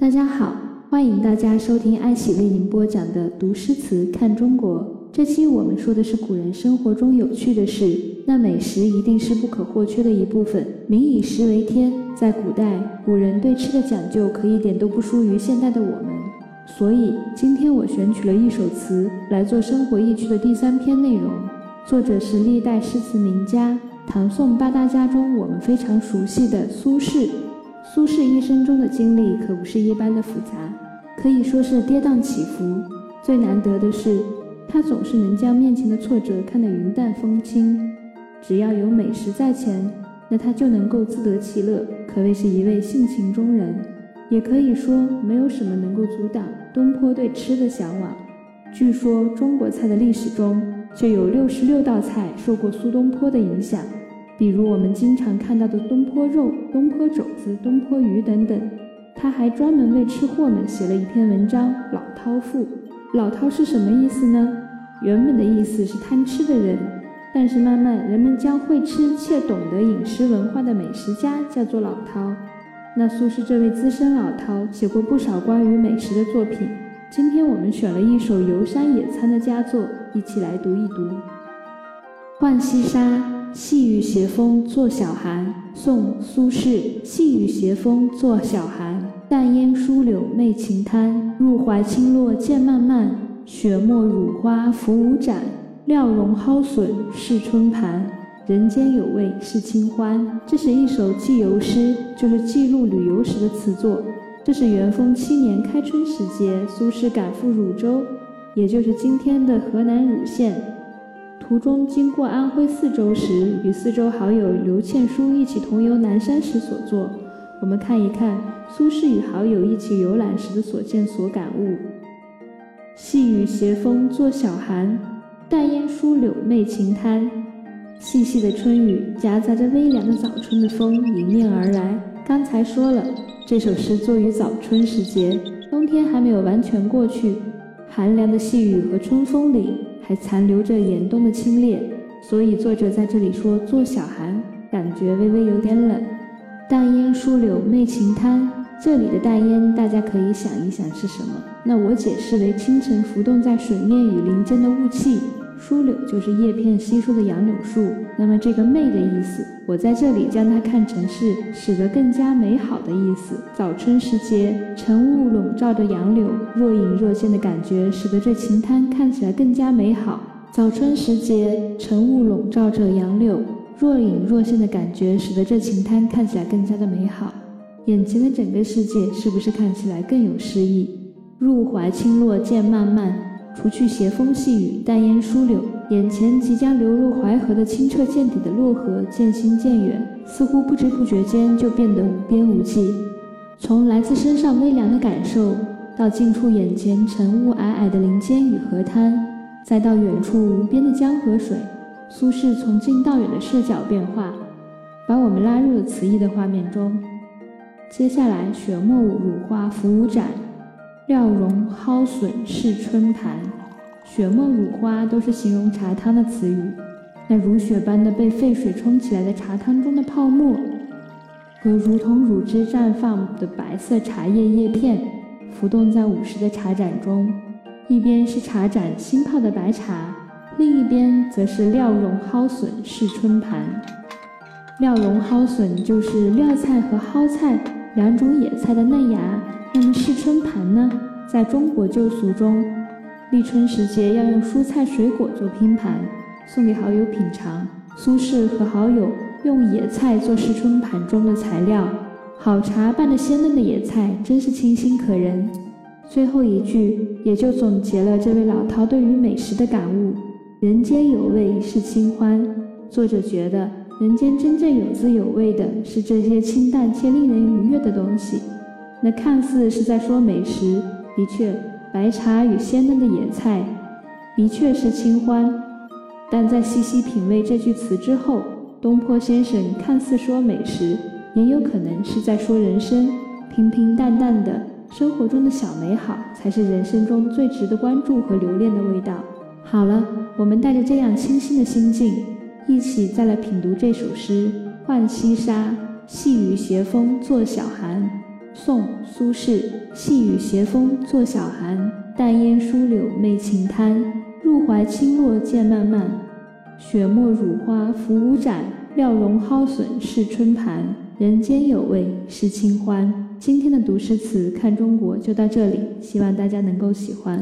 大家好，欢迎大家收听爱喜为您播讲的《读诗词看中国》。这期我们说的是古人生活中有趣的事，那美食一定是不可或缺的一部分。民以食为天，在古代，古人对吃的讲究可一点都不输于现代的我们。所以，今天我选取了一首词来做生活意趣的第三篇内容。作者是历代诗词名家唐宋八大家中我们非常熟悉的苏轼。苏轼一生中的经历可不是一般的复杂，可以说是跌宕起伏。最难得的是，他总是能将面前的挫折看得云淡风轻。只要有美食在前，那他就能够自得其乐，可谓是一位性情中人。也可以说，没有什么能够阻挡东坡对吃的向往。据说，中国菜的历史中就有六十六道菜受过苏东坡的影响。比如我们经常看到的东坡肉、东坡肘子、东坡鱼等等，他还专门为吃货们写了一篇文章《老饕赋》。老饕是什么意思呢？原本的意思是贪吃的人，但是慢慢人们将会吃且懂得饮食文化的美食家叫做老饕。那苏轼这位资深老饕写过不少关于美食的作品，今天我们选了一首游山野餐的佳作，一起来读一读《浣溪沙》。细雨斜风作晓寒，宋·苏轼。细雨斜风作晓寒，淡烟疏柳媚晴滩。入怀清洛渐漫漫，雪沫乳花浮午盏。料容蒿笋是春盘，人间有味是清欢。这是一首记游诗，就是记录旅游时的词作。这是元丰七年开春时节，苏轼赶赴汝州，也就是今天的河南汝县。途中经过安徽泗州时，与四州好友刘倩书一起同游南山时所作。我们看一看苏轼与好友一起游览时的所见所感悟。细雨斜风作晓寒，淡烟疏柳媚晴滩。细细的春雨夹杂着微凉的早春的风迎面而来。刚才说了，这首诗作于早春时节，冬天还没有完全过去，寒凉的细雨和春风里。还残留着严冬的清冽，所以作者在这里说坐小寒，感觉微微有点冷。淡烟疏柳媚晴滩，这里的淡烟大家可以想一想是什么？那我解释为清晨浮动在水面与林间的雾气。疏柳就是叶片稀疏的杨柳树，那么这个媚的意思，我在这里将它看成是使得更加美好的意思。早春时节，晨雾笼罩着杨柳，若隐若现的感觉，使得这晴滩看起来更加美好。早春时节，晨雾笼罩着杨柳，若隐若现的感觉，使得这晴滩看起来更加的美好。眼前的整个世界是不是看起来更有诗意？入怀清洛渐漫漫。除去斜风细雨、淡烟疏柳，眼前即将流入淮河的清澈见底的洛河渐行渐远，似乎不知不觉间就变得无边无际。从来自身上微凉的感受，到近处眼前晨雾霭霭的林间与河滩，再到远处无边的江河水，苏轼从近到远的视角变化，把我们拉入了词意的画面中。接下来，雪沫乳花浮午盏。料容蒿笋是春盘，雪沫乳花都是形容茶汤的词语。那如雪般的被沸水冲起来的茶汤中的泡沫，和如同乳汁绽放的白色茶叶叶片，浮动在午时的茶盏中。一边是茶盏新泡的白茶，另一边则是料容蒿笋是春盘。料容蒿笋就是料菜和蒿菜两种野菜的嫩芽。那么试春盘呢？在中国旧俗中，立春时节要用蔬菜水果做拼盘，送给好友品尝。苏轼和好友用野菜做试春盘中的材料，好茶拌着鲜嫩的野菜，真是清新可人。最后一句也就总结了这位老饕对于美食的感悟：人间有味是清欢。作者觉得，人间真正有滋有味的是这些清淡且令人愉悦的东西。那看似是在说美食，的确，白茶与鲜嫩的野菜，的确是清欢。但在细细品味这句词之后，东坡先生看似说美食，也有可能是在说人生。平平淡淡的生活中的小美好，才是人生中最值得关注和留恋的味道。好了，我们带着这样清新的心境，一起再来品读这首诗《浣溪沙》。细雨斜风作晓寒。宋·苏轼。细雨斜风作晓寒，淡烟疏柳媚晴滩。入怀清洛渐漫漫，雪沫乳花浮无展。料容蒿笋是春盘，人间有味是清欢。今天的读诗词看中国就到这里，希望大家能够喜欢。